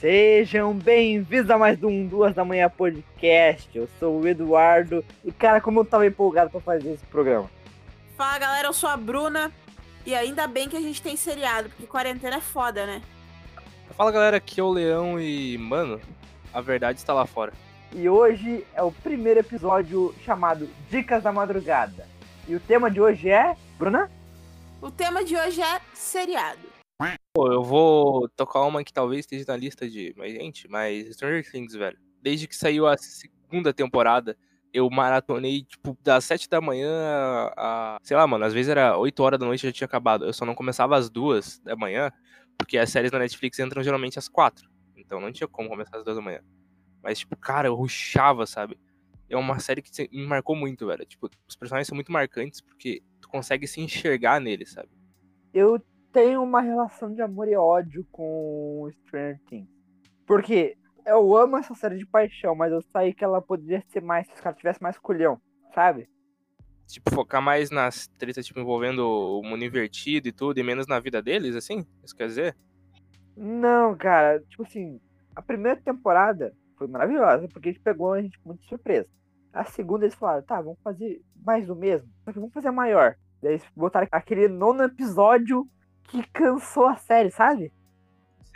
Sejam bem-vindos a mais um Duas da Manhã Podcast. Eu sou o Eduardo e, cara, como eu tava empolgado pra fazer esse programa. Fala galera, eu sou a Bruna e ainda bem que a gente tem seriado, porque quarentena é foda, né? Fala galera, aqui é o Leão e, mano, a verdade está lá fora. E hoje é o primeiro episódio chamado Dicas da Madrugada. E o tema de hoje é. Bruna? O tema de hoje é seriado. Pô, eu vou tocar uma que talvez esteja na lista de. Mas, gente, mas Stranger Things, velho. Desde que saiu a segunda temporada, eu maratonei, tipo, das 7 da manhã a. Sei lá, mano, às vezes era 8 horas da noite e já tinha acabado. Eu só não começava às 2 da manhã, porque as séries na Netflix entram geralmente às 4. Então não tinha como começar às 2 da manhã. Mas, tipo, cara, eu ruxava, sabe? É uma série que me marcou muito, velho. Tipo, os personagens são muito marcantes porque tu consegue se enxergar neles, sabe? Eu tenho uma relação de amor e ódio com Stranger Things. Porque eu amo essa série de paixão, mas eu saí que ela poderia ser mais se os caras tivessem mais culhão, sabe? Tipo, focar mais nas tretas, tipo, envolvendo o mundo invertido e tudo, e menos na vida deles, assim? Isso quer dizer? Não, cara, tipo assim, a primeira temporada foi maravilhosa, porque a gente pegou a gente muito surpresa. A segunda eles falaram, tá, vamos fazer mais do mesmo, só que vamos fazer maior. Daí eles botaram aquele nono episódio que cansou a série, sabe?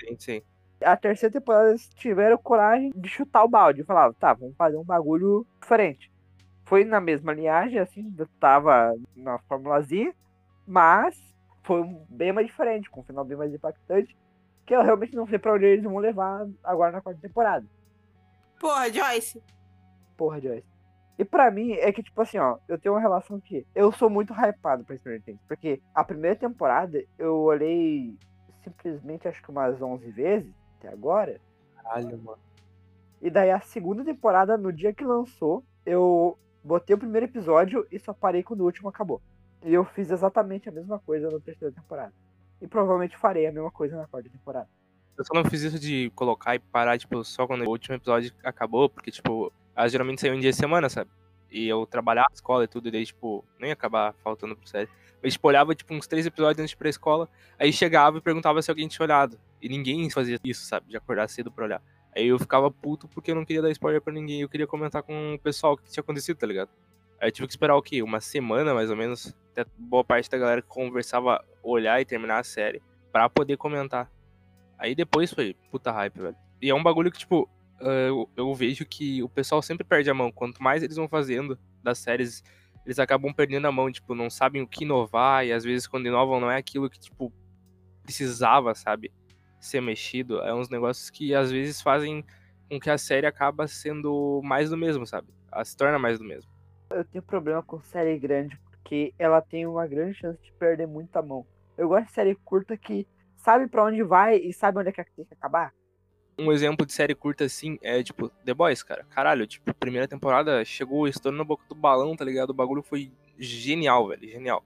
Sim, sim. A terceira temporada eles tiveram coragem de chutar o balde. Falaram, tá, vamos fazer um bagulho diferente. Foi na mesma linhagem, assim, tava na formulazinha, mas foi bem mais diferente, com um final bem mais impactante, que eu realmente não sei pra onde eles vão levar agora na quarta temporada. Porra, Joyce. Porra, Joyce. E pra mim, é que, tipo assim, ó, eu tenho uma relação que eu sou muito hypado pra Stranger Things. Porque a primeira temporada eu olhei simplesmente acho que umas 11 vezes até agora. Caralho, mano. E daí a segunda temporada, no dia que lançou, eu botei o primeiro episódio e só parei quando o último acabou. E eu fiz exatamente a mesma coisa na terceira temporada. E provavelmente farei a mesma coisa na quarta temporada. Eu só não fiz isso de colocar e parar, tipo, só quando o último episódio acabou, porque, tipo, elas geralmente saíam um dia de semana, sabe? E eu trabalhava na escola e tudo, e daí, tipo, nem ia acabar faltando pro série. Mas, tipo, olhava, tipo, uns três episódios antes de ir pra escola, aí chegava e perguntava se alguém tinha olhado. E ninguém fazia isso, sabe? De acordar cedo pra olhar. Aí eu ficava puto porque eu não queria dar spoiler pra ninguém, eu queria comentar com o pessoal o que tinha acontecido, tá ligado? Aí eu tive que esperar o quê? Uma semana, mais ou menos, até boa parte da galera que conversava olhar e terminar a série, pra poder comentar. Aí depois foi puta hype, velho. E é um bagulho que, tipo, eu, eu, vejo que o pessoal sempre perde a mão. Quanto mais eles vão fazendo das séries, eles acabam perdendo a mão, tipo, não sabem o que inovar, e às vezes quando inovam não é aquilo que, tipo, precisava, sabe, ser mexido. É uns negócios que às vezes fazem com que a série acaba sendo mais do mesmo, sabe? Ela se torna mais do mesmo. Eu tenho problema com série grande, porque ela tem uma grande chance de perder muita mão. Eu gosto de série curta que sabe para onde vai e sabe onde é que tem que acabar. Um exemplo de série curta assim é tipo The Boys, cara. Caralho, tipo, primeira temporada chegou estourando na boca do balão, tá ligado? O bagulho foi genial, velho, genial.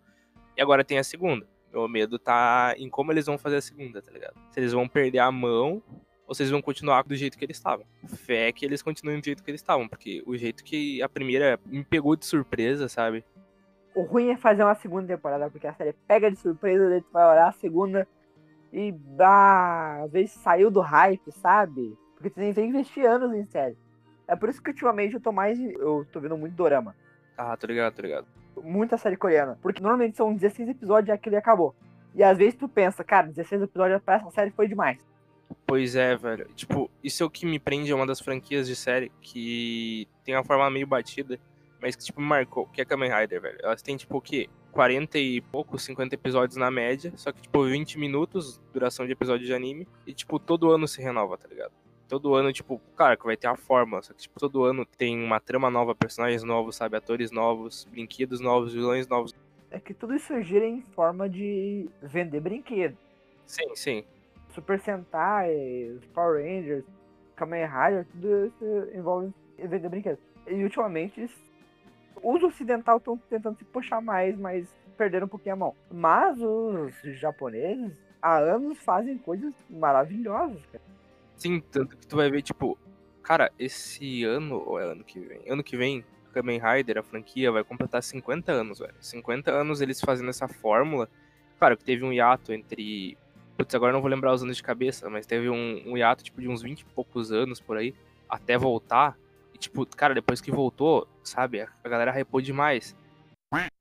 E agora tem a segunda. Meu medo tá em como eles vão fazer a segunda, tá ligado? Se eles vão perder a mão ou se eles vão continuar do jeito que eles estavam. Fé que eles continuem do jeito que eles estavam, porque o jeito que a primeira me pegou de surpresa, sabe? O ruim é fazer uma segunda temporada, porque a série pega de surpresa, daí tu vai olhar a segunda e ah, às vezes saiu do hype, sabe? Porque tem, tem que investir anos em série. É por isso que ultimamente eu tô mais. Eu tô vendo muito dorama. Ah, tô ligado, tô ligado. Muita série coreana. Porque normalmente são 16 episódios e aquele acabou. E às vezes tu pensa, cara, 16 episódios pra essa série foi demais. Pois é, velho. Tipo, isso é o que me prende a uma das franquias de série que tem uma forma meio batida, mas que, tipo, me marcou, que é Kamen Rider, velho. Elas têm, tipo, o quê? 40 e pouco, 50 episódios na média, só que, tipo, 20 minutos, duração de episódio de anime, e, tipo, todo ano se renova, tá ligado? Todo ano, tipo, claro que vai ter a forma, só que, tipo, todo ano tem uma trama nova, personagens novos, sabe? Atores novos, brinquedos novos, vilões novos. É que tudo isso gira em forma de vender brinquedo. Sim, sim. Super Sentai, Power Rangers, Kamen Rider, tudo isso envolve vender brinquedos. E ultimamente os ocidentais estão tentando se puxar mais, mas perderam um pouquinho a mão. Mas os japoneses há anos fazem coisas maravilhosas, cara. Sim, tanto que tu vai ver, tipo, cara, esse ano, ou é ano que vem? Ano que vem, Kamen Rider, a franquia, vai completar 50 anos, velho. 50 anos eles fazendo essa fórmula. Claro que teve um hiato entre Putz, agora não vou lembrar os anos de cabeça, mas teve um, um hiato, tipo, de uns 20 e poucos anos por aí, até voltar. E, tipo, cara, depois que voltou, sabe, a galera hypou demais.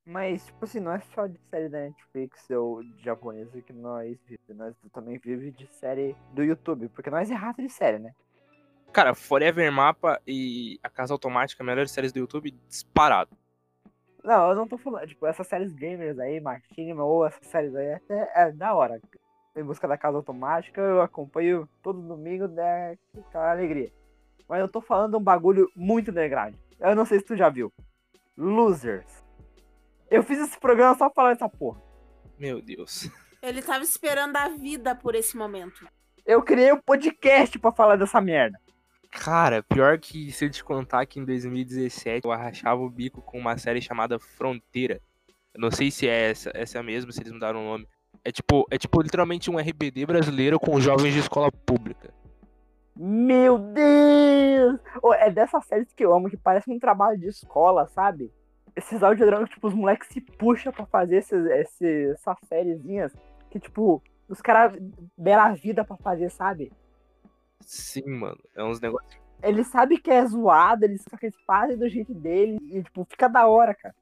Mas, tipo assim, não é só de série da Netflix ou japonesa que nós vivemos. Nós também vivemos de série do YouTube, porque nós é rato de série, né? Cara, Forever Mapa e A Casa Automática, melhores séries do YouTube, disparado. Não, eu não tô falando, tipo, essas séries gamers aí, Machinima, ou essas séries aí, até é da hora. Em busca da casa automática, eu acompanho todo domingo, né, aquela alegria. Mas eu tô falando um bagulho muito underground. Eu não sei se tu já viu. Losers. Eu fiz esse programa só falando essa porra. Meu Deus. Ele tava esperando a vida por esse momento. Eu criei um podcast pra falar dessa merda. Cara, pior que se eu te contar que em 2017 eu arrachava o bico com uma série chamada Fronteira. Eu não sei se é essa, essa é a mesma, se eles mudaram o nome. É tipo, é tipo literalmente um RBD brasileiro com jovens de escola pública. Meu Deus! Ô, é dessas séries que eu amo, que parece um trabalho de escola, sabe? Esses audiodramas, tipo, os moleques se puxam pra fazer esses, esses, essas sériezinhas que, tipo, os caras deram a vida pra fazer, sabe? Sim, mano. É uns negócios. Eles sabem que é zoado, eles, eles fazem do jeito deles e, tipo, fica da hora, cara.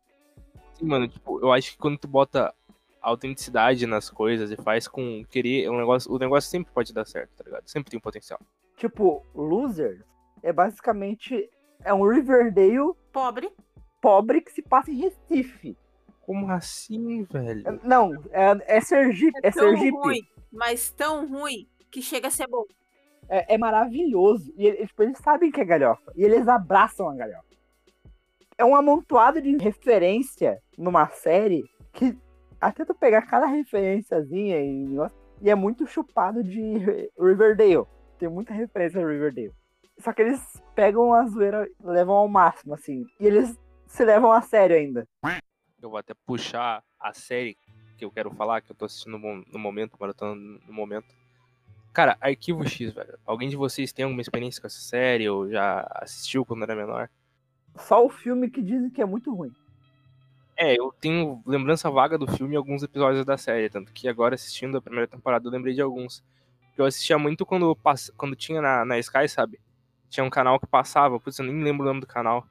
Sim, mano. Tipo, eu acho que quando tu bota autenticidade nas coisas e faz com querer, o negócio, o negócio sempre pode dar certo, tá ligado? Sempre tem um potencial. Tipo, Losers é basicamente é um Riverdale Pobre. pobre que se passa em Recife. Como assim, velho? Não, é, é Sergipe, é tão Sergipe. ruim, mas tão ruim que chega a ser bom. É, é maravilhoso. E ele- tipo, eles sabem que é galhofa. E eles abraçam a galhofa. É um amontoado de referência numa série que até tu pegar cada referenciazinha e, negócio, e é muito chupado de Riverdale. Tem muita referência a Riverdale. Só que eles pegam a zoeira levam ao máximo, assim. E eles se levam a sério ainda. Eu vou até puxar a série que eu quero falar, que eu tô assistindo no momento, maratona no momento. Cara, Arquivo X, velho. Alguém de vocês tem alguma experiência com essa série ou já assistiu quando era menor? Só o filme que dizem que é muito ruim. É, eu tenho lembrança vaga do filme e alguns episódios da série, tanto que agora assistindo a primeira temporada eu lembrei de alguns. Eu assistia muito quando, quando tinha na, na Sky, sabe? Tinha um canal que passava, putz, eu nem lembro o nome do canal.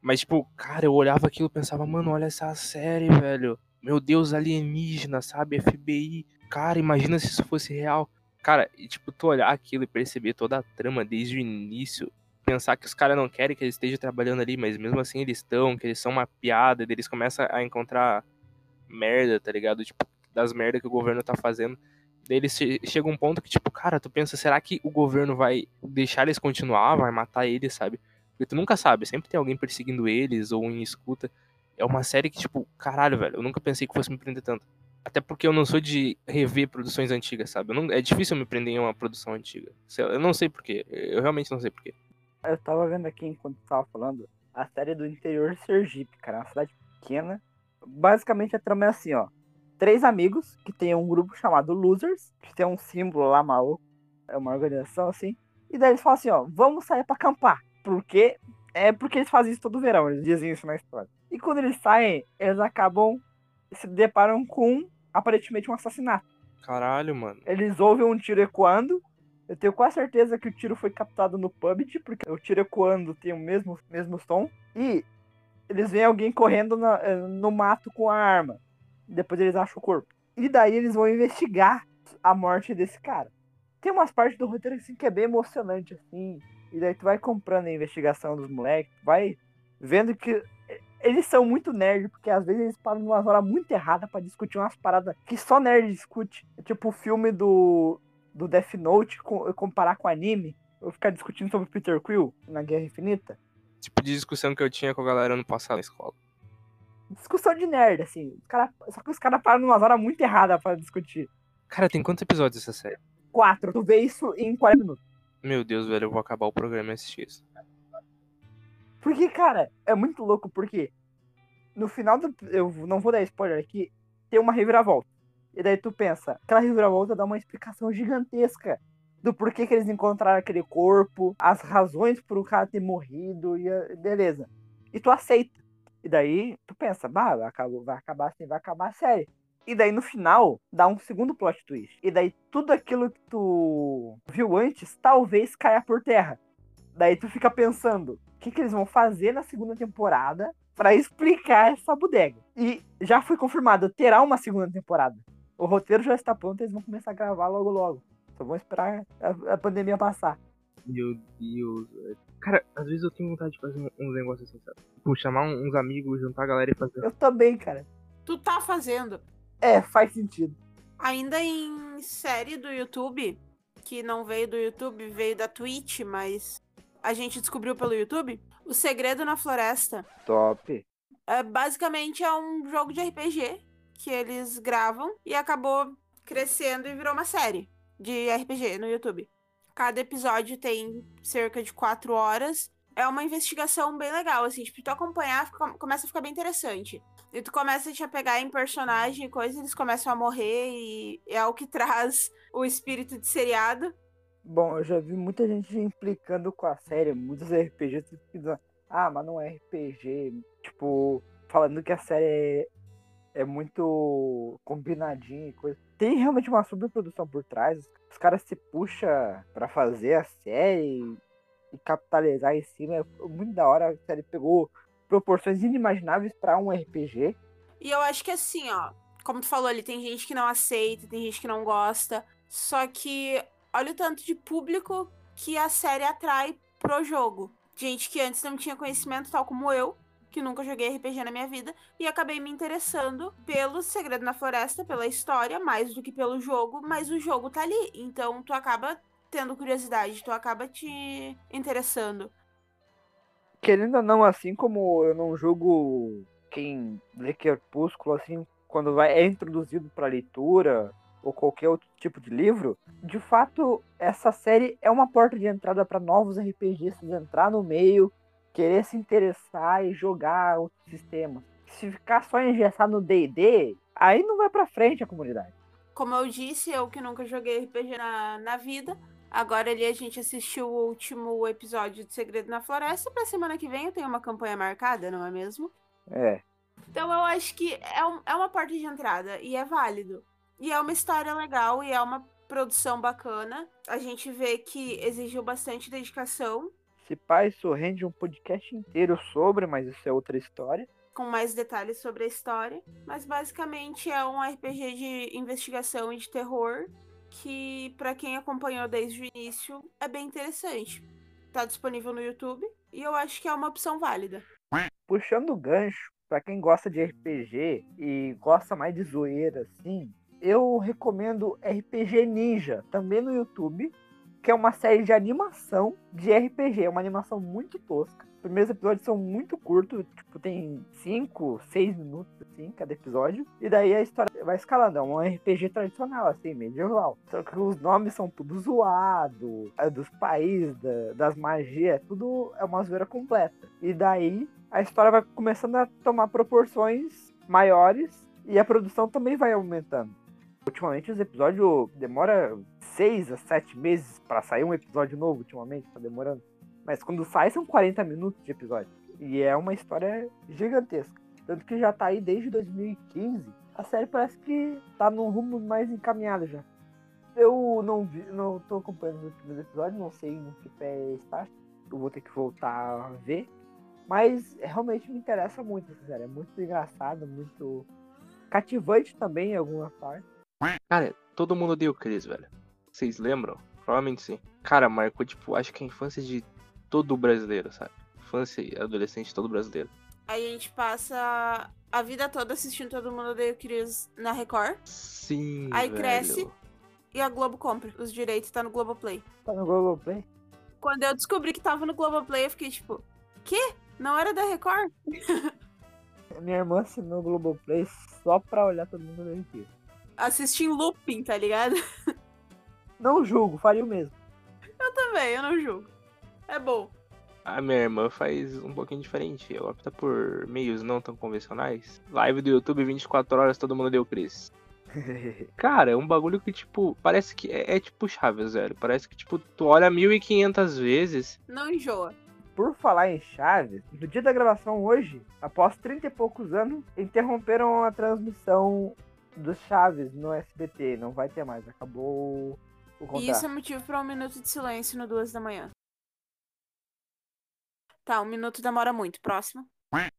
Mas, tipo, cara, eu olhava aquilo e pensava, mano, olha essa série, velho. Meu Deus, alienígena, sabe? FBI. Cara, imagina se isso fosse real. Cara, e tipo, tu olhar aquilo e perceber toda a trama desde o início. Pensar que os caras não querem que eles estejam trabalhando ali, mas mesmo assim eles estão, que eles são uma piada, eles começam a encontrar merda, tá ligado? Tipo, das merdas que o governo tá fazendo. Eles che- chega um ponto que, tipo, cara, tu pensa, será que o governo vai deixar eles continuar, vai matar eles, sabe? Porque tu nunca sabe, sempre tem alguém perseguindo eles ou em escuta. É uma série que, tipo, caralho, velho, eu nunca pensei que fosse me prender tanto. Até porque eu não sou de rever produções antigas, sabe? Não- é difícil me prender em uma produção antiga. Eu não sei porquê. Eu realmente não sei porquê. Eu tava vendo aqui enquanto tava falando a série do interior Sergipe, cara. Uma cidade pequena. Basicamente a trama é assim, ó. Três amigos que tem um grupo chamado Losers, que tem um símbolo lá maluco. É uma organização assim. E daí eles falam assim, ó, vamos sair pra acampar. Por quê? É porque eles fazem isso todo verão, eles dizem isso na história. E quando eles saem, eles acabam se deparam com aparentemente um assassinato. Caralho, mano. Eles ouvem um tiro ecoando. Eu tenho quase certeza que o tiro foi captado no PUBG, porque o tiro ecoando tem o mesmo, mesmo som. E eles veem alguém correndo na- eh, no mato com a arma. Depois eles acham o corpo. E daí eles vão investigar a morte desse cara. Tem umas partes do roteiro assim, que é bem emocionante, assim. E daí tu vai comprando a investigação dos moleques, vai vendo que eles são muito nerd, porque às vezes eles param numa hora muito errada pra discutir umas paradas que só nerd discute. É tipo o filme do, do Death Note com- comparar com anime. Eu ficar discutindo sobre Peter Quill na Guerra Infinita. Tipo de discussão que eu tinha com a galera no passado na escola. Discussão de nerd, assim. Cara, só que os caras param numa hora muito errada pra discutir. Cara, tem quantos episódios essa série? Quatro, tu vê isso em 40 minutos. Meu Deus, velho, eu vou acabar o programa e assistir isso. Porque, cara, é muito louco, porque no final do. Eu não vou dar spoiler aqui, tem uma reviravolta. E daí tu pensa, aquela reviravolta dá uma explicação gigantesca do porquê que eles encontraram aquele corpo, as razões por o cara ter morrido, e beleza. E tu aceita. E daí tu pensa, bah, vai acabar, vai acabar assim, vai acabar a série. E daí no final dá um segundo plot twist. E daí tudo aquilo que tu viu antes talvez caia por terra. Daí tu fica pensando, o que, que eles vão fazer na segunda temporada para explicar essa bodega? E já foi confirmado, terá uma segunda temporada. O roteiro já está pronto, eles vão começar a gravar logo logo. Só vão esperar a, a pandemia passar. Meu Deus, velho. Cara, às vezes eu tenho vontade de fazer um- uns negócios assim, sabe? Tipo, chamar uns amigos, juntar a galera e fazer. Eu também, cara. Tu tá fazendo. É, faz sentido. Ainda em série do YouTube, que não veio do YouTube, veio da Twitch, mas a gente descobriu pelo YouTube, O Segredo na Floresta. Top. É, basicamente é um jogo de RPG que eles gravam e acabou crescendo e virou uma série de RPG no YouTube. Cada episódio tem cerca de quatro horas. É uma investigação bem legal, assim, tipo, tu acompanhar fica- começa a ficar bem interessante. E tu começa a te apegar em personagem e coisa, eles começam a morrer e é o que traz o espírito de seriado. Bom, eu já vi muita gente implicando com a série, muitos RPGs dizendo, ah, mas não é RPG. Tipo, falando que a série é, é muito combinadinha e coisa. Tem realmente uma sobreprodução por trás. Os caras se puxam pra fazer a série e capitalizar em cima. É muito da hora. A série pegou proporções inimagináveis pra um RPG. E eu acho que assim, ó, como tu falou ali, tem gente que não aceita, tem gente que não gosta. Só que olha o tanto de público que a série atrai pro jogo. Gente que antes não tinha conhecimento, tal como eu, que nunca joguei RPG na minha vida, e acabei me interessando pelo Segredo na Floresta, pela história, mais do que pelo jogo, mas o jogo tá ali. Então tu acaba tendo curiosidade, tu acaba te interessando. querendo ou não, assim como eu não julgo quem lê Crepúsculo, assim, quando vai, é introduzido para leitura ou qualquer outro tipo de livro, de fato, essa série é uma porta de entrada para novos RPGistas entrar no meio, querer se interessar e jogar outros sistemas. Se ficar só engessado no D&D, aí não vai para frente a comunidade. Como eu disse, eu que nunca joguei RPG na, na vida. Agora ali a gente assistiu o último episódio de Segredo na Floresta. Pra semana que vem eu tenho uma campanha marcada, não é mesmo? É, Então eu acho que é, um- é uma porta de entrada e é válido. E é uma história legal e é uma produção bacana. A gente vê que exigiu bastante dedicação, se pá, isso rende um podcast inteiro sobre, mas isso é outra história. com mais detalhes sobre a história. Mas basicamente é um RPG de investigação e de terror que, pra quem acompanhou desde o início, é bem interessante. Tá disponível no YouTube e eu acho que é uma opção válida. puxando o gancho, pra quem gosta de RPG e gosta mais de zoeira, assim, eu recomendo RPG Ninja, também no YouTube, que é uma série de animação de RPG. É uma animação muito tosca. Os primeiros episódios são muito curtos, tipo, tem 5, 6 minutos, assim, cada episódio. E daí a história vai escalando. É um RPG tradicional, assim, medieval. Só que os nomes são tudo zoado, é dos países, da- das magias, tudo é uma zoeira completa. E daí a história vai começando a tomar proporções maiores e a produção também vai aumentando. Ultimamente os episódios demoram seis a sete meses pra sair um episódio novo, ultimamente, tá demorando. Mas quando sai são 40 minutos de episódio. E é uma história gigantesca. Tanto que já tá aí desde 2015. A série parece que tá num rumo mais encaminhado já. Eu não vi, não tô acompanhando os últimos episódios, não sei no que pé está. Eu vou ter que voltar a ver. Mas realmente me interessa muito essa série. É muito engraçado, muito cativante também em alguma parte. Cara, todo mundo odeia o Chris, velho. Vocês lembram? Provavelmente sim. Cara, marcou, tipo, acho que a infância de todo brasileiro, sabe? Infância e adolescente de todo brasileiro. Aí a gente passa a vida toda assistindo Todo Mundo Odeia o Chris na Record Sim, Aí velho. cresce. e a Globo compra. Os direitos tá no Globoplay. Tá no Globoplay? Quando eu descobri que tava no Globoplay, eu fiquei tipo, quê? Não era da Record? Minha irmã assinou o Globoplay só pra olhar todo mundo no aqui. Assisti em looping, tá ligado? Não julgo, faria o mesmo. Também, eu não julgo. É bom. A minha irmã faz um pouquinho diferente. Ela opta por meios não tão convencionais. Live do YouTube 24 horas, todo mundo deu Chris. Cara, é um bagulho que, tipo, parece que é, é tipo Chaves, velho. Parece que, tipo, tu olha 1500 vezes. Não enjoa. Por falar em Chaves, no dia da gravação hoje, após 30 e poucos anos, interromperam a transmissão dos Chaves no SBT. Não vai ter mais. Acabou o E contrato. isso é motivo pra um minuto de silêncio no duas da manhã. Tá, um minuto demora muito. Próximo.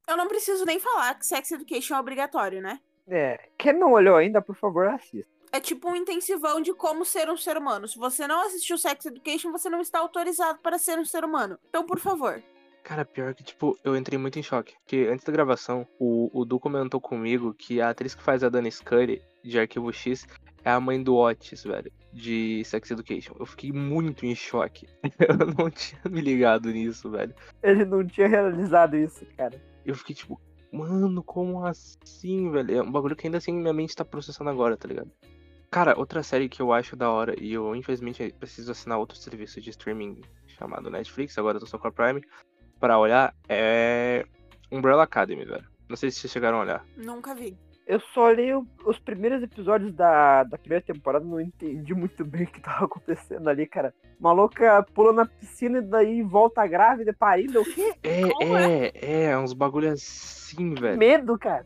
Eu não preciso nem falar que Sex Education é obrigatório, né? É, quem não olhou ainda, por favor, assista. É tipo um intensivão de como ser um ser humano. Se você não assistiu Sex Education, você não está autorizado para ser um ser humano. Então, por favor. Cara, pior que, tipo, eu entrei muito em choque. Porque antes da gravação, o, o Du comentou comigo que a atriz que faz a Dani Scully, de Arquivo X, é a mãe do Otis, velho, de Sex Education. Eu fiquei muito em choque. Eu não tinha me ligado nisso, velho. Ele não tinha realizado isso, cara. Eu fiquei tipo, mano, como assim, velho? É um bagulho que ainda assim minha mente tá processando agora, tá ligado? Cara, outra série que eu acho da hora, e eu infelizmente preciso assinar outro serviço de streaming chamado Netflix, agora eu tô só com a Prime, pra olhar, é Umbrella Academy, velho. Não sei se vocês chegaram a olhar. Nunca vi. Eu só olhei o- os primeiros episódios da, da primeira temporada, não entendi muito bem o que tava acontecendo ali, cara. Maluca pula na piscina e daí volta grávida, parida, o quê? É, Como é, é, é, uns bagulho assim, velho. Medo, cara.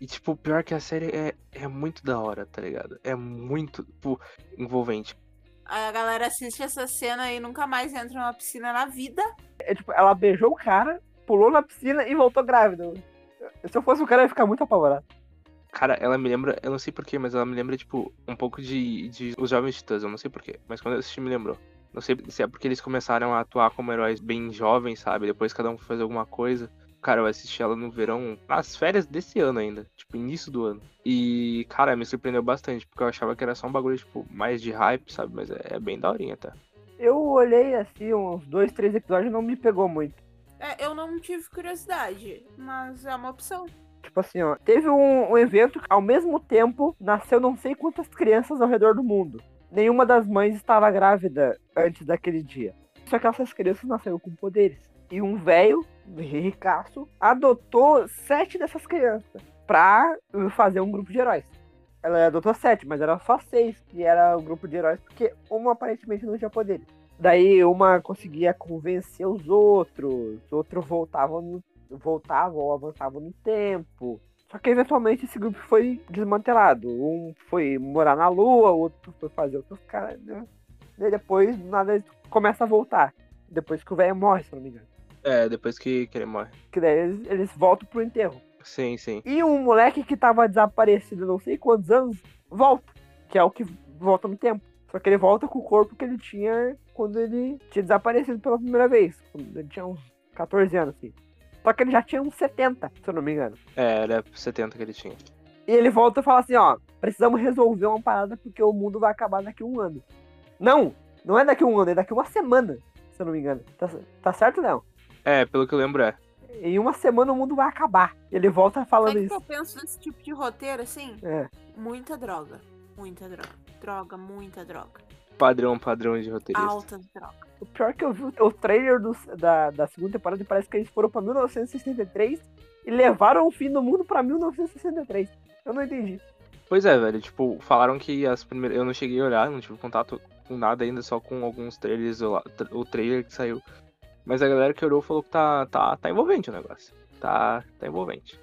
E, tipo, pior que a série é, é muito da hora, tá ligado? É muito, tipo, envolvente. A galera assiste essa cena e nunca mais entra numa piscina na vida. É tipo, ela beijou o cara, pulou na piscina e voltou grávida. Se eu fosse o cara, eu ia ficar muito apavorado. Cara, ela me lembra, eu não sei porquê, mas ela me lembra, tipo, um pouco de, de Os Jovens Titãs, eu não sei porquê, mas quando eu assisti me lembrou. Não sei se é porque eles começaram a atuar como heróis bem jovens, sabe? Depois cada um foi fazer alguma coisa. Cara, eu assisti ela no verão, nas férias desse ano ainda, tipo, início do ano. E, cara, me surpreendeu bastante, porque eu achava que era só um bagulho, tipo, mais de hype, sabe? Mas é, é bem daorinha, tá? Eu olhei assim, uns dois, três episódios e não me pegou muito. É, eu não tive curiosidade, mas é uma opção. Tipo assim, ó, teve um, um evento que ao mesmo tempo nasceu não sei quantas crianças ao redor do mundo. Nenhuma das mães estava grávida antes daquele dia. Só que essas crianças nasceram com poderes. E um velho, ricaço, adotou sete dessas crianças pra fazer um grupo de heróis. Ela adotou sete, mas era só seis que era o grupo de heróis, porque uma aparentemente não tinha poderes. Daí uma conseguia convencer os outros, os outros voltavam no voltavam ou avançavam no tempo. Só que eventualmente esse grupo foi desmantelado. Um foi morar na lua, o outro foi fazer outros caras. Né? E depois, nada, eles começam a voltar. Depois que o velho morre, se não me engano. É, depois que, que ele morre. Que daí eles, eles voltam pro enterro. Sim, sim. E um moleque que tava desaparecido não sei quantos anos, volta. Que é o que volta no tempo. Só que ele volta com o corpo que ele tinha quando ele tinha desaparecido pela primeira vez. Quando ele tinha uns 14 anos, assim. Só que ele já tinha uns 70, se eu não me engano. É, era 70 que ele tinha. E ele volta e fala assim, ó, precisamos resolver uma parada porque o mundo vai acabar daqui a um ano. Não, não é daqui a um ano, é daqui a uma semana, se eu não me engano. Tá, tá certo, não? É, pelo que eu lembro é. Em uma semana o mundo vai acabar. Ele volta Sabe falando o que isso. eu penso desse tipo de roteiro, assim? É. Muita droga. Muita droga. Droga, muita droga. Padrão, padrão de roteirista. Alta droga. O pior que eu vi o trailer do- da, da segunda temporada parece que eles foram pra 1963 e levaram o fim do mundo pra 1963. Eu não entendi. Pois é, velho, tipo, falaram que as primeiras. Eu não cheguei a olhar, não tive contato com nada ainda, só com alguns trailers, o trailer que saiu. Mas a galera que olhou falou que tá, tá, tá envolvente o negócio. Tá, tá envolvente.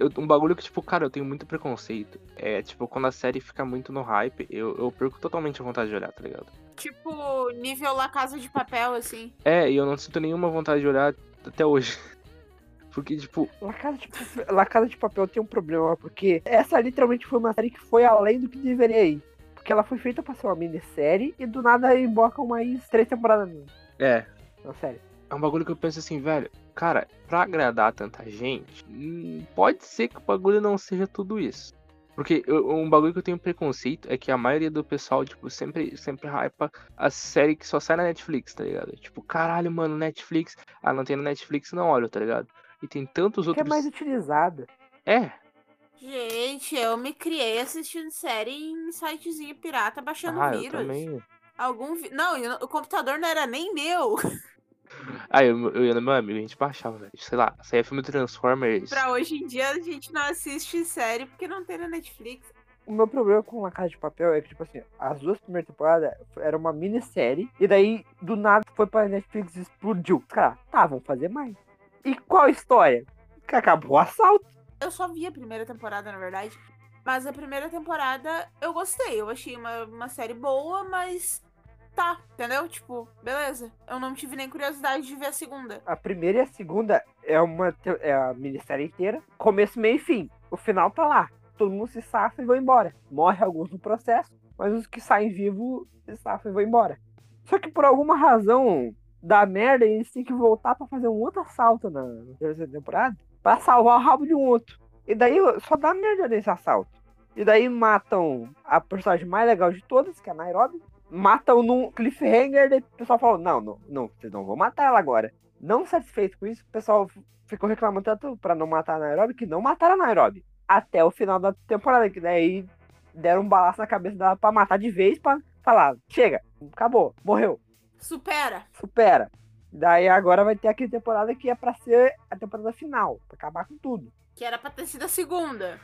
Eu- Um bagulho que, tipo, cara, eu tenho muito preconceito. É, tipo, quando a série fica muito no hype, eu, eu perco totalmente a vontade de olhar, tá ligado? Tipo, nível La Casa de Papel, assim. É, e eu não sinto nenhuma vontade de olhar até hoje. Porque, tipo, La Casa, de Papel, La Casa de Papel tem um problema, porque essa literalmente foi uma série que foi além do que deveria ir. Porque ela foi feita pra ser uma minissérie e do nada embocam mais três temporadas é, na série. é um bagulho que eu penso assim, velho, cara, pra agradar tanta gente, hum, pode ser que o bagulho não seja tudo isso. Porque eu- um bagulho que eu tenho preconceito é que a maioria do pessoal, tipo, sempre, sempre hypa a série que só sai na Netflix, tá ligado? Tipo, caralho, mano, Netflix. Ah, não tem na Netflix, não olho, tá ligado? E tem tantos Que é outros. mais utilizada. É, Gente, eu me criei assistindo série em sitezinho pirata, baixando ah, eu vírus. também. Algum vi... Não, o computador não era nem meu. Ah, eu, eu ia no meu amigo, a gente baixava, velho. Sei lá, saía filme Transformers. pra hoje em dia a gente não assiste série porque não tem na Netflix. O meu problema com La Casa de Papel é que, tipo assim, as duas primeiras temporadas era uma minissérie, e daí, do nada, foi pra Netflix e explodiu. Cara, tá, vamos fazer mais. E qual a história? Que acabou o assalto. Eu só vi a primeira temporada, na verdade. Mas a primeira temporada eu gostei. Eu achei uma, uma série boa, mas tá, entendeu? Tipo, beleza. Eu não tive nem curiosidade de ver a segunda. A primeira e a segunda é uma é a minissérie inteira, começo, meio e fim. O final tá lá. Todo mundo se safa e vai embora. Morre alguns no processo, mas os que saem vivos se safam e vão embora. Só que por alguma razão da merda, eles têm que voltar pra fazer um outro assalto na, terceira temporada pra salvar o rabo de um outro. E daí só dá merda nesse assalto. E daí matam a personagem mais legal de todas, que é a Nairobi. Matam num cliffhanger, daí o pessoal falou, não, não, não, vocês não vão matar ela agora. Não satisfeito com isso, o pessoal ficou reclamando tanto pra não matar a Nairobi, que não mataram a Nairobi. Até o final da temporada, que daí deram um balaço na cabeça dela pra matar de vez, pra falar, chega, acabou, morreu, Supera. supera. Daí agora vai ter aquela temporada que é pra ser a temporada final, pra acabar com tudo. Que era pra ter sido a segunda.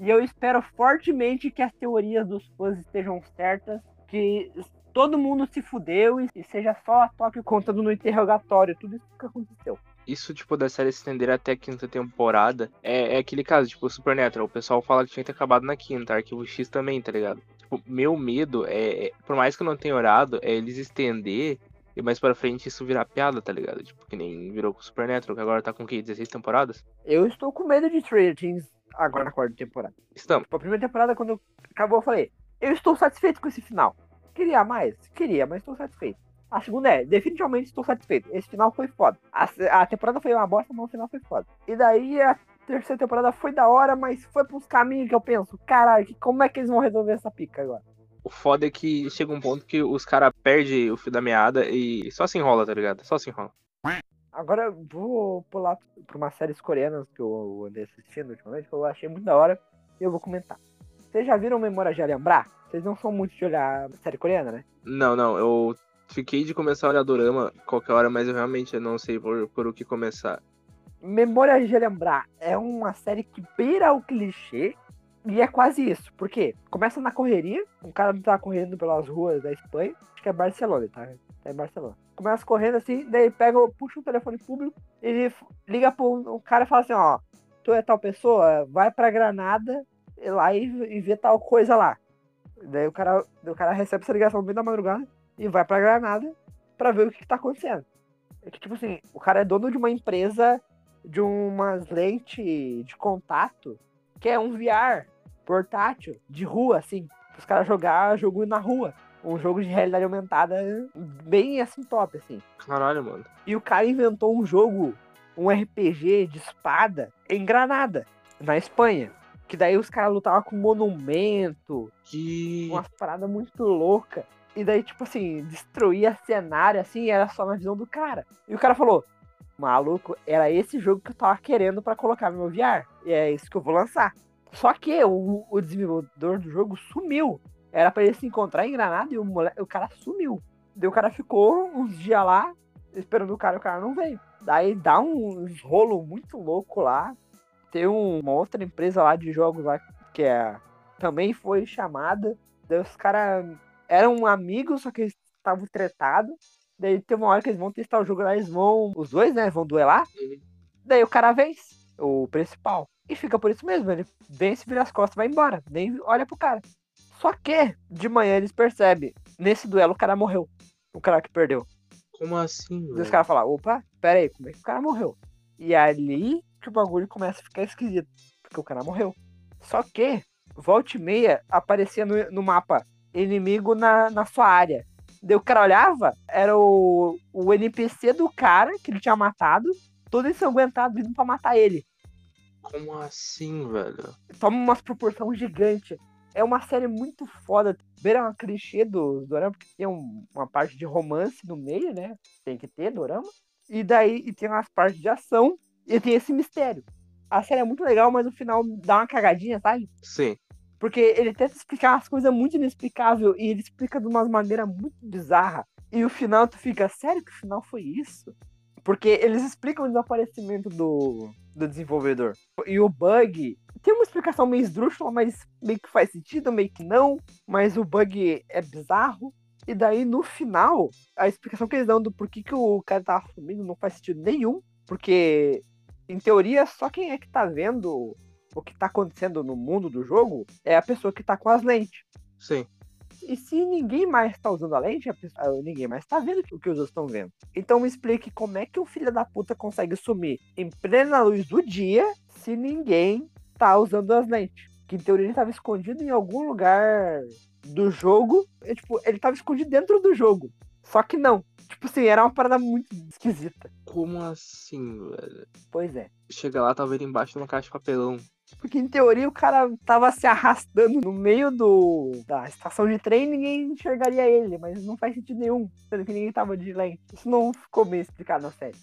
E eu espero fortemente que as teorias dos fãs estejam certas, que todo mundo se fudeu e seja só a Tóquio contando no interrogatório tudo isso que aconteceu. Isso, tipo, da série se estender até a quinta temporada, é, é aquele caso, tipo, Supernatural. O pessoal fala que tinha que ter acabado na quinta, Arquivo X também, tá ligado? Tipo, meu medo é, é- por mais que eu não tenha orado, é eles estender e mais pra frente isso virar piada, tá ligado? Tipo, que nem virou com o Supernatural, que agora tá com o quê? 16 temporadas? Eu estou com medo de Stranger Things agora na quarta temporada. Estamos. Tipo, a primeira temporada, quando acabou, eu falei, eu estou satisfeito com esse final. Queria mais? Queria, mas estou satisfeito. A segunda é, definitivamente estou satisfeito. Esse final foi foda. A, a temporada foi uma bosta, mas o final foi foda. E daí a terceira temporada foi da hora, mas foi pros caminhos que eu penso, caralho, que- como é que eles vão resolver essa pica agora? O foda é que chega um ponto que os caras perdem o fio da meada e só se enrola, tá ligado? Só se enrola. Agora eu vou pular pra umas séries coreanas que eu andei assistindo ultimamente, que eu achei muito da hora, e eu vou comentar. Vocês já viram Memória de Alhambrar? Vocês não são muito de olhar série coreana, né? Não, não, eu fiquei de começar a olhar Dorama qualquer hora, mas eu realmente não sei por, por o que começar. Memória de Lembrar é uma série que beira o clichê e é quase isso. Por quê? Começa na correria, um cara tá correndo pelas ruas da Espanha, acho que é Barcelona, tá? Tá em Barcelona. Começa correndo assim, daí pega, puxa um telefone público, ele liga pro um cara e fala assim, ó, tu é tal pessoa, vai pra Granada e lá e, e vê tal coisa lá. Daí o cara, o cara recebe essa ligação no meio da madrugada e vai pra Granada pra ver o que, que tá acontecendo. É que, tipo assim, o cara é dono de uma empresa de umas lentes de contato que é um VR portátil de rua, assim, os caras jogar jogo na rua. Um jogo de realidade aumentada bem assim top, assim. Caralho, mano. E o cara inventou um jogo, um RPG de espada em Granada, na Espanha. Que daí os caras lutavam com monumento, Que. umas paradas muito loucas. E daí, tipo assim, destruía cenário, assim, era só na visão do cara. E o cara falou, maluco, era esse jogo que eu tava querendo pra colocar no meu VR. E é isso que eu vou lançar. Só que o, o desenvolvedor do jogo sumiu. Era pra ele se encontrar em Granada e o, mole... o cara sumiu. Daí o cara ficou uns dias lá, esperando o cara, e o cara não veio. Daí dá um rolo muito louco lá. Tem um- uma outra empresa lá de jogos lá que é também foi chamada. Daí os caras eram amigos, só que eles estavam tretados. Daí tem uma hora que eles vão testar o jogo lá, eles vão. Os dois, né? Vão duelar. Uhum. Daí o cara vence, o principal. E fica por isso mesmo. Ele vence, vira as costas, vai embora. Nem olha pro cara. Só que, de manhã eles percebem. Nesse duelo o cara morreu. O cara que perdeu. Como assim, os caras falam, opa, pera aí, como é que o cara morreu? E ali que o bagulho começa a ficar esquisito, porque o cara morreu. Só que, volta e meia, aparecia no, no mapa inimigo na, na sua área. Daí o cara olhava, era o, o NPC do cara que ele tinha matado, todo ensanguentado, vindo pra matar ele. Como assim, velho? Toma umas proporções gigantes. É uma série muito foda. Beira uma clichê do Dorama, porque tem um- uma parte de romance no meio, né? Tem que ter Dorama. E daí e tem umas partes de ação e tem esse mistério. A série é muito legal, mas no final dá uma cagadinha, sabe? Sim. Porque ele tenta explicar umas coisas muito inexplicáveis e ele explica de uma maneira muito bizarra. E o final tu fica, sério que o final foi isso? Porque eles explicam o desaparecimento do, do desenvolvedor. E o bug tem uma explicação meio esdrúxula, mas meio que faz sentido, meio que não. Mas o bug é bizarro. E daí no final, a explicação que eles dão do porquê que o cara tava sumindo não faz sentido nenhum. Porque, em teoria, só quem é que tá vendo o que tá acontecendo no mundo do jogo é a pessoa que tá com as lentes. Sim. E se ninguém mais tá usando a lente, a pessoa- ninguém mais tá vendo o que os outros estão vendo. Então me explique como é que o filho da puta consegue sumir em plena luz do dia se ninguém tá usando as lentes. Que em teoria ele tava escondido em algum lugar do jogo. É, tipo, ele tava escondido dentro do jogo. Só que não. Tipo assim, era uma parada muito esquisita. Como assim, velho? Pois é. Chega lá, tava ele embaixo de uma caixa de papelão. Porque em teoria o cara tava se arrastando no meio do da estação de trem e ninguém enxergaria ele, mas não faz sentido nenhum, sendo que ninguém tava de lente. Isso não ficou bem explicado na série.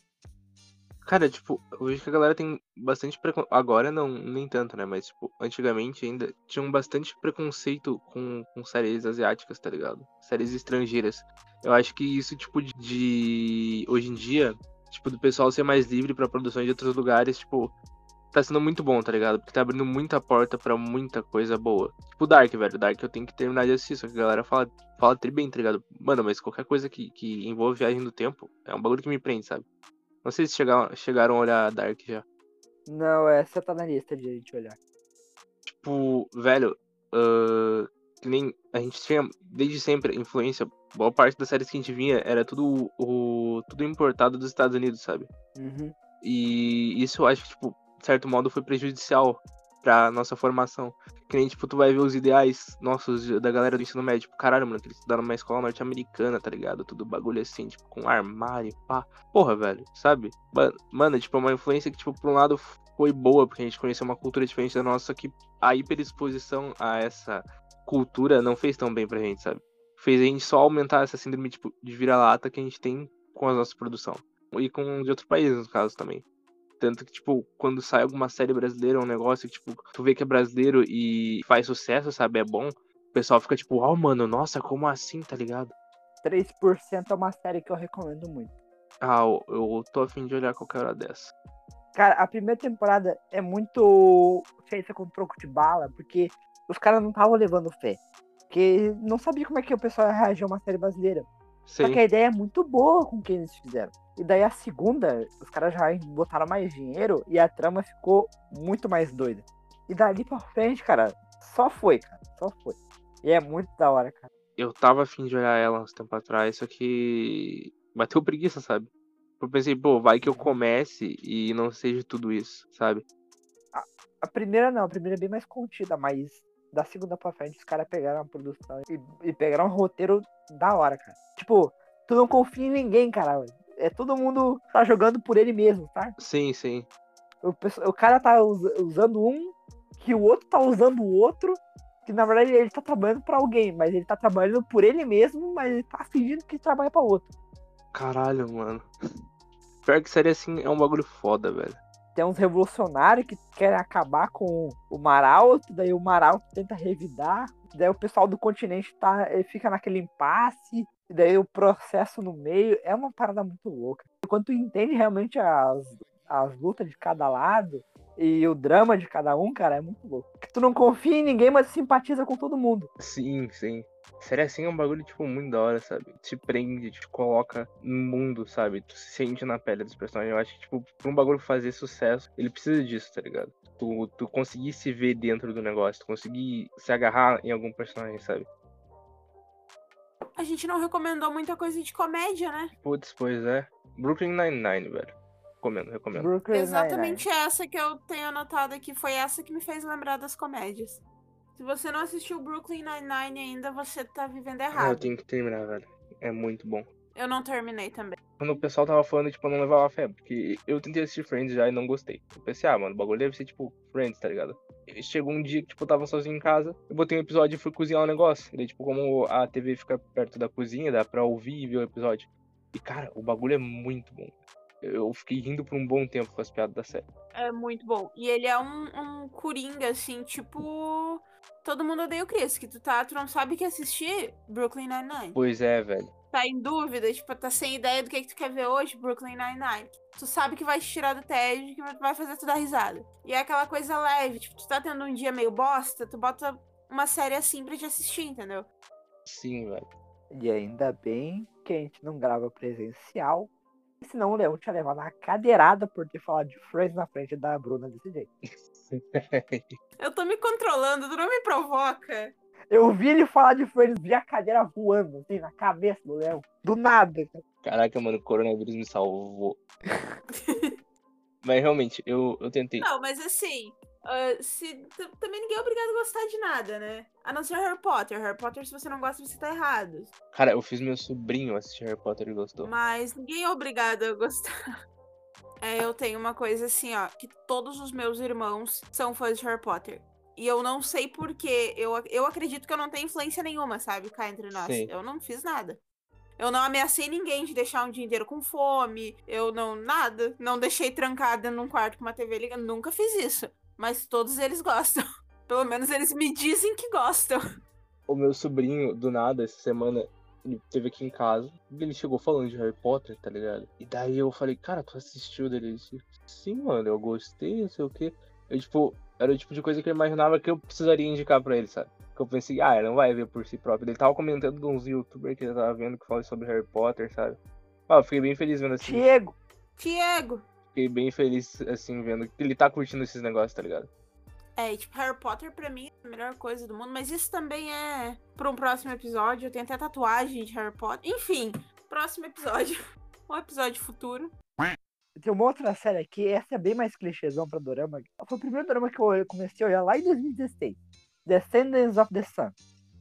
Cara, tipo, eu vejo que a galera tem bastante preconceito. Agora não, nem tanto, né? Mas, tipo, antigamente ainda tinham bastante preconceito com, com séries asiáticas, tá ligado? Séries estrangeiras. Eu acho que isso, tipo, de-. Hoje em dia, tipo, do pessoal ser mais livre pra produções de outros lugares, tipo, tá sendo muito bom, tá ligado? Porque tá abrindo muita porta pra muita coisa boa. Tipo, Dark, velho. Dark eu tenho que terminar de assistir, só que a galera fala, fala tri bem, tá ligado? Mano, mas qualquer coisa que, que envolve viagem do tempo é um bagulho que me prende, sabe? Não sei se chegaram, chegaram a olhar Dark já. Não, essa tá na lista de a gente olhar. Tipo, velho, ahn, que nem a gente tinha desde sempre influência. Boa parte das séries que a gente vinha era tudo o tudo importado dos Estados Unidos, sabe? Uhum. E isso eu acho que, tipo, de certo modo foi prejudicial pra nossa formação. Que nem, tipo, tu vai ver os ideais nossos da galera do ensino médio. Tipo, caralho, mano, que eles estudaram numa escola norte-americana, tá ligado? Tudo bagulho assim, tipo, com armário, pá. Porra, velho, sabe? Mano, tipo, é uma influência que, tipo, por um lado foi boa, porque a gente conheceu uma cultura diferente da nossa, que a hiperexposição a essa cultura não fez tão bem pra gente, sabe? Fez a gente só aumentar essa síndrome, tipo, de vira-lata que a gente tem com a nossa produção. E com de outros países, no caso, também. Tanto que, tipo, quando sai alguma série brasileira, um negócio que, tipo, tu vê que é brasileiro e faz sucesso, sabe? É bom. O pessoal fica tipo, ó, mano, nossa, como assim, tá ligado? 3% é uma série que eu recomendo muito. Ah, eu, eu tô afim de olhar qualquer hora dessa. Cara, a primeira temporada é muito feita com troco de bala, porque os caras não estavam levando fé. Porque não sabia como é que o pessoal ia reagir a uma série brasileira. Só Sim. que a ideia é muito boa com o que eles fizeram. E daí a segunda, os caras já botaram mais dinheiro e a trama ficou muito mais doida. E dali pra frente, cara, só foi, cara. Só foi. E é muito da hora, cara. Eu tava afim de olhar ela uns tempo atrás, só que bateu preguiça, sabe? Eu pensei, pô, vai que eu comece e não seja tudo isso, sabe? A primeira não, a primeira é bem mais contida, mas da segunda pra frente os caras pegaram a produção e, e pegaram um roteiro da hora, cara. Tipo, tu não confia em ninguém, cara. É todo mundo tá jogando por ele mesmo, tá? Sim, sim. O, o cara tá us- usando um, que o outro tá usando o outro, que na verdade ele tá trabalhando pra alguém, mas ele tá trabalhando por ele mesmo, mas ele tá fingindo que trabalha pra outro. Caralho, mano. Pior que série assim é um bagulho foda, velho. Tem uns revolucionários que querem acabar com o Maralto, daí o Maralto tenta revidar, daí o pessoal do continente tá, eh, fica naquele impasse, daí o processo no meio é uma parada muito louca. Quando tu entende realmente as, as lutas de cada lado e o drama de cada um, cara, é muito louco. Porque tu não confia em ninguém, mas simpatiza com todo mundo. Sim, sim. Série assim é um bagulho, tipo, muito da hora, sabe? Te prende, te coloca no mundo, sabe? Tu se sente na pele dos personagens. Eu acho que, tipo, pra um bagulho fazer sucesso, ele precisa disso, tá ligado? Tu, tu conseguir se ver dentro do negócio, tu conseguir se agarrar em algum personagem, sabe? A gente não recomendou muita coisa de comédia, né? Putz, pois é. Brooklyn Nine-Nine, velho. Recomendo, recomendo. Brooklyn. Exatamente essa que eu tenho anotado aqui. Foi essa que me fez lembrar das comédias. Se você não assistiu Brooklyn Nine-Nine ainda, você tá vivendo Ah, eu errado. tenho que terminar, velho. É muito bom. Eu não terminei também. Quando o pessoal tava falando, tipo, eu não levava fé, porque eu tentei assistir Friends já e não gostei. Eu pensei, ah, mano, o bagulho deve ser tipo Friends, tá ligado? E chegou um dia que, tipo, eu tava sozinho em casa, eu botei um episódio e fui cozinhar um negócio. E daí, tipo, como a TV fica perto da cozinha, dá pra ouvir e ver o episódio. E, cara, o bagulho é muito bom. Eu fiquei rindo por um bom tempo com as piadas da série. É muito bom. E ele é um, um coringa, assim, tipo. Todo mundo odeia o Chris, que tu tá, tu não sabe o que assistir Brooklyn Nine-Nine. Pois é, velho. Tá em dúvida, tipo, tá sem ideia do que, que tu quer ver hoje, Brooklyn Nine-Nine. Tu sabe que vai te tirar do tédio, que vai fazer tu dar risada. E é aquela coisa leve, tipo, tu tá tendo um dia meio bosta, tu bota uma série assim pra te assistir, entendeu? Sim, velho. E ainda bem que a gente não grava presencial. Senão o Leão tinha levado uma cadeirada por ter falado de Friends na frente da Bruna desse jeito. Eu tô me controlando, tu não me provoca. Eu vi ele falar de Friends, vi a cadeira voando, assim, na cabeça do Léo. Do nada. cara. Caraca, mano, o coronavírus me salvou. Mas realmente, eu, eu tentei. Não, mas assim, ah, se, também ninguém é obrigado a gostar de nada, né? A não ser Harry Potter. Harry Potter, se você não gosta, você tá errado. Cara, eu fiz meu sobrinho assistir Harry Potter e gostou. Mas ninguém é obrigado a gostar. É, eu tenho uma coisa assim, ó, que todos os meus irmãos são fãs de Harry Potter. E eu não sei porquê. Eu, eu acredito que eu não tenho influência nenhuma, sabe? Cá entre nós. Sim. Eu não fiz nada. Eu não ameacei ninguém de deixar um dia inteiro com fome. Eu não. Nada. Não deixei trancada num quarto com uma TV ligada. Nunca fiz isso. Mas todos eles gostam. Pelo menos eles me dizem que gostam. O meu sobrinho, do nada, essa semana, ele teve aqui em casa. e Ele chegou falando de Harry Potter, tá ligado? E daí eu falei, cara, tu assistiu dele? Ele disse, sim, mano, eu gostei, não sei o quê. Eu, tipo, era o tipo de coisa que eu imaginava que eu precisaria indicar pra ele, sabe? Que eu pensei, ah, ele não vai ver por si próprio. Ele tava comentando de uns youtubers que ele tava vendo que falam sobre Harry Potter, sabe? Ah, eu fiquei bem feliz vendo assim. Diego, Diego. Fiquei bem feliz, assim, vendo que ele tá curtindo esses negócios, tá ligado? É, e, tipo, Harry Potter pra mim é a melhor coisa do mundo, mas isso também é pra um próximo episódio. Eu tenho até tatuagem de Harry Potter. Enfim, próximo episódio. Um episódio futuro. tem uma outra série aqui, essa é bem mais clichêzão pra Dorama. Foi o primeiro Dorama que eu comecei a olhar lá em 2016. Descendants of the Sun.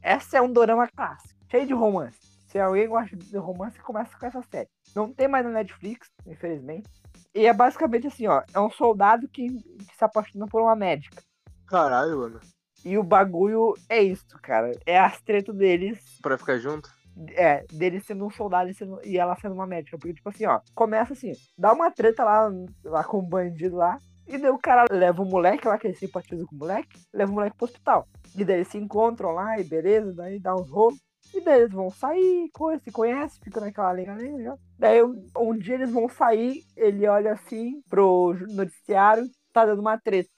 Essa é um Dorama clássico, cheio de romance. Se alguém gosta de romance, começa com essa série. Não tem mais na Netflix, infelizmente. E é basicamente assim, ó. É um soldado que, que se apaixona por uma médica. Caralho, mano. E o bagulho é isso, cara. É as tretas deles Pra ficar junto? é, dele sendo um soldado e, sendo- e ela sendo uma médica. Porque, tipo assim, ó, começa assim, dá uma treta lá, lá com o bandido lá, e daí o cara leva o moleque lá, que ele simpatiza com o moleque, leva o moleque pro hospital. E daí eles se encontram lá, e beleza, daí dá uns rolos. E daí eles vão sair, coisa, se conhece, fica naquela liga ali, já. Daí um, dia eles vão sair, ele olha assim pro noticiário, tá dando uma treta.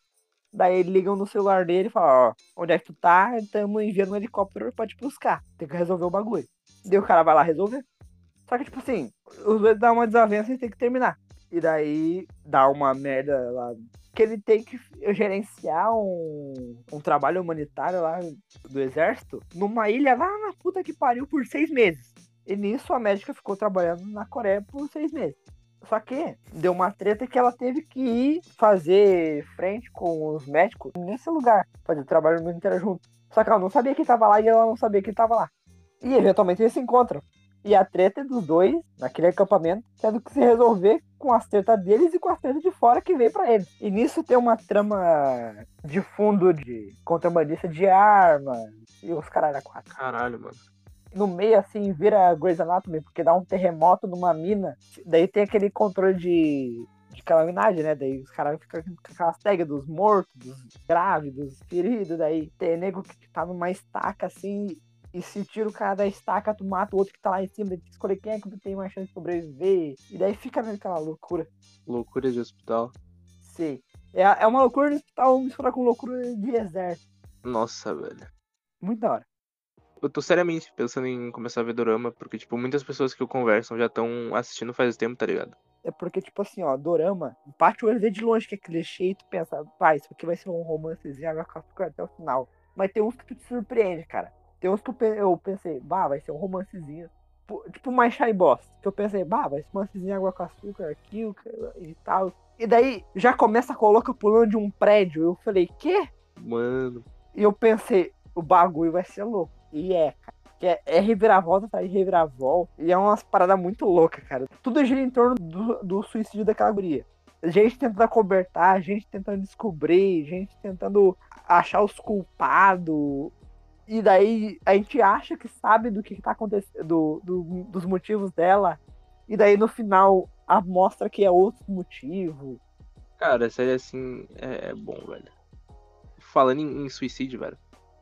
Daí ligam no celular dele e falam, ó, onde é que tu tá? Estamos enviando um helicóptero pra te buscar. Tem que resolver o bagulho. Daí o cara vai lá resolver. Só que, tipo assim, os dois dão uma desavença e tem que terminar. E daí dá uma merda lá. Que ele tem que gerenciar um, um trabalho humanitário lá do exército numa ilha lá na puta que pariu por seis meses. E nisso a médica ficou trabalhando na Coreia por seis meses. Só que deu uma treta que ela teve que ir fazer frente com os médicos nesse lugar, fazer trabalho humanitário junto. Só que ela não sabia que tava lá e ela não sabia que tava lá. E eventualmente eles se encontram. E a treta é dos dois, naquele acampamento, tendo que se resolver com as tretas deles e com as tretas de fora que veio pra eles. E nisso tem uma trama de fundo de contrabandista de arma e os caralho a quatro. Caralho, mano. No meio, assim, vira Grey's Anatomy, porque dá um terremoto numa mina. Daí tem aquele controle de, de calamidade, né? Daí os caras ficam com aquelas tags dos mortos, dos graves, dos feridos. Daí tem nego que tá numa estaca, assim, e se tira o cara da estaca, tu mata o outro que tá lá em cima, tem que escolher quem é que tem mais chance de sobreviver. E daí fica naquela loucura. Loucura de hospital. Sim. É, é uma loucura de hospital misturada com loucura de exército. Nossa, velho. Muito da hora. Eu tô seriamente pensando em começar a ver dorama, porque, tipo, muitas pessoas que eu conversam já estão assistindo faz tempo, tá ligado? É porque, tipo assim, ó, dorama, bate o olho de longe que é clichê e tu pensa, pai, isso aqui vai ser um romancezinho com açúcar até o final. Mas tem uns que tu te surpreende, cara. Tem uns que eu pe- eu pensei, bah, vai ser um romancezinho. Tipo- My Shy Boss. Que eu pensei, bah, vai ser um romancezinho água com açúcar aqui e tal. E daí já começa a colocar pulando de um prédio. Eu falei, quê? Mano. E eu pensei, o bagulho vai ser louco. E é, cara. Que é, é reviravolta de reviravolta. E é umas paradas muito loucas, cara. Tudo gira em torno do, do suicídio daquela guria. Gente tentando acobertar, gente tentando descobrir, gente tentando achar os culpados. E daí a gente acha que sabe do que, que tá acontecendo, do, do- dos motivos dela. E daí no final a mostra que é outro motivo. Cara, série assim é, é bom, velho. Falando em, em suicídio, velho.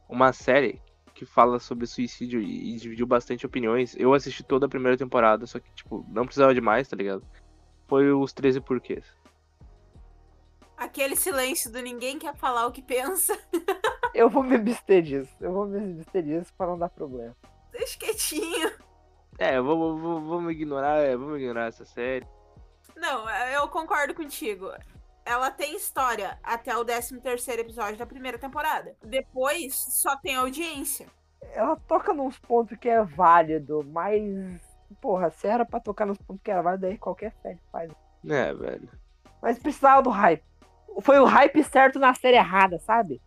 Uma série que fala sobre suicídio e, e dividiu bastante opiniões. Eu assisti toda a primeira temporada, só que, tipo, não precisava de mais, tá ligado? Foi os 13 porquês. Aquele silêncio do ninguém quer falar o que pensa. Eu vou me abster disso. Eu vou me abster disso pra não dar problema. Deixa quietinho. É, vamos, vamos, vamos ignorar, é, vamos ignorar essa série. Não, eu concordo contigo. ela tem história até o 13 terceiro episódio da primeira temporada. Depois, só tem audiência. Ela toca nos pontos que é válido, mas. Porra, se era pra tocar nos pontos que era válido, aí qualquer série faz. É, velho. Mas precisava do hype. Foi o hype certo na série errada, sabe?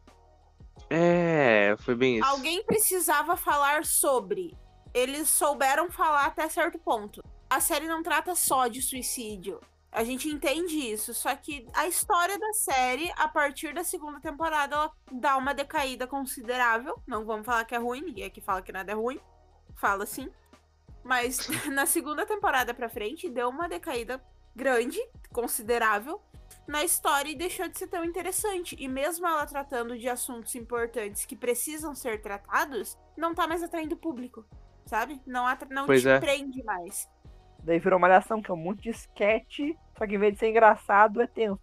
É, foi bem isso. Alguém precisava falar sobre. Eles souberam falar até certo ponto. A série não trata só de suicídio. A gente entende isso, só que a história da série, a partir da segunda temporada, ela dá uma decaída considerável. Não vamos falar que é ruim, ninguém aqui fala que nada é ruim. Fala sim. Mas na segunda temporada pra frente, deu uma decaída grande, considerável, na história e deixou de ser tão interessante. E mesmo ela tratando de assuntos importantes que precisam ser tratados, não tá mais atraindo o público, sabe? Não, atra- não Pois te é. prende mais. Daí virou uma malhação, que é um monte de sketch, só que em vez de ser engraçado, é tenso.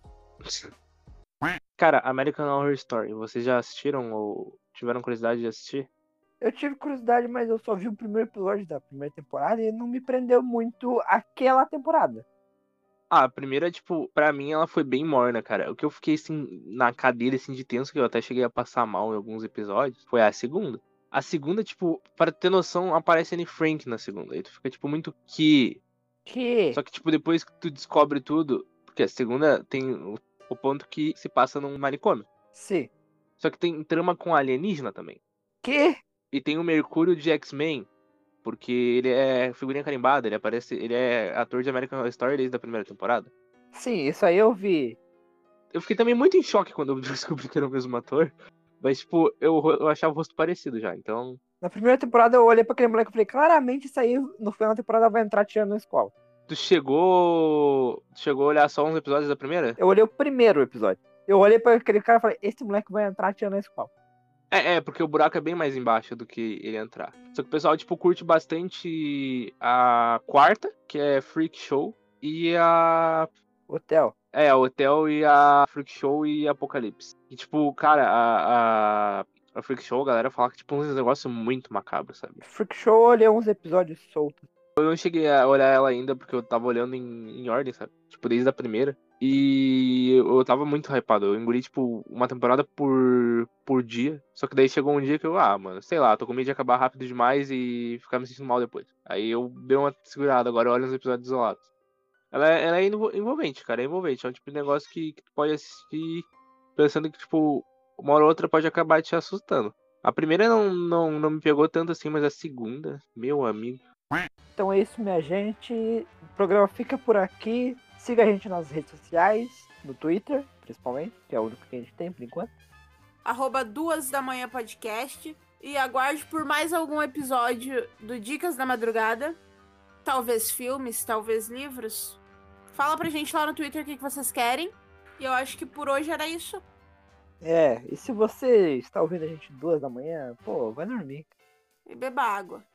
Cara, American Horror Story, vocês já assistiram ou tiveram curiosidade de assistir? Eu tive curiosidade, mas eu só vi o primeiro episódio da primeira temporada e não me prendeu muito aquela temporada. Ah, a primeira, tipo, pra mim ela foi bem morna, cara. O que eu fiquei, assim, na cadeira, assim, de tenso, que eu até cheguei a passar mal em alguns episódios, foi a segunda. A segunda, tipo, para ter noção, aparece Anne Frank na segunda. Aí tu fica, tipo, muito que. Que. Só que, tipo, depois que tu descobre tudo, porque a segunda tem o, o ponto que se passa num manicômio. Sim. Só que tem trama com alienígena também. Que? E tem o Mercúrio de X-Men, porque ele é figurinha carimbada, ele aparece, ele é ator de American Horror Story desde a primeira temporada. Sim, isso aí eu vi. Eu fiquei também muito em choque quando eu descobri que era o mesmo ator. Mas, tipo, eu, eu achava o rosto parecido já, então. Na primeira temporada eu olhei pra aquele moleque e falei, claramente isso aí no final da temporada vai entrar tirando na escola. Tu chegou. Tu chegou a olhar só uns episódios da primeira? Eu olhei o primeiro episódio. Eu olhei pra aquele cara e falei, esse moleque vai entrar tirando na escola. É, é, porque o buraco é bem mais embaixo do que ele entrar. Só que o pessoal, tipo, curte bastante a quarta, que é Freak Show, e a. Hotel. É, a Hotel e a Freak Show e Apocalipse. E, tipo, cara, a, a, a Freak Show, a galera fala que, tipo, uns negócios muito macabros, sabe? Freak Show eu olhei uns episódios soltos. Eu não cheguei a olhar ela ainda porque eu tava olhando em, em ordem, sabe? Tipo, desde a primeira. E eu tava muito hypado. Eu engoli, tipo, uma temporada por, por dia. Só que daí chegou um dia que eu, ah, mano, sei lá, tô com medo de acabar rápido demais e ficar me sentindo mal depois. Aí eu dei uma segurada, agora eu olho os episódios isolados. Ela, é- ela é envol- envolvente, cara, é envolvente. É um tipo de negócio que, que tu pode assistir pensando que, tipo, uma hora ou outra pode acabar te assustando. A primeira não, não, não me pegou tanto assim, mas a segunda, meu amigo. Então é isso, minha gente. O programa fica por aqui. Siga a gente nas redes sociais, no Twitter, principalmente, que é o único que a gente tem por enquanto. Arroba duas da manhã podcast. E aguarde por mais algum episódio do Dicas da Madrugada. Talvez filmes, talvez livros. Fala pra gente lá no Twitter o que que vocês querem. E eu acho que por hoje era isso. É, e se você está ouvindo a gente duas da manhã, pô, vai dormir. E beba água.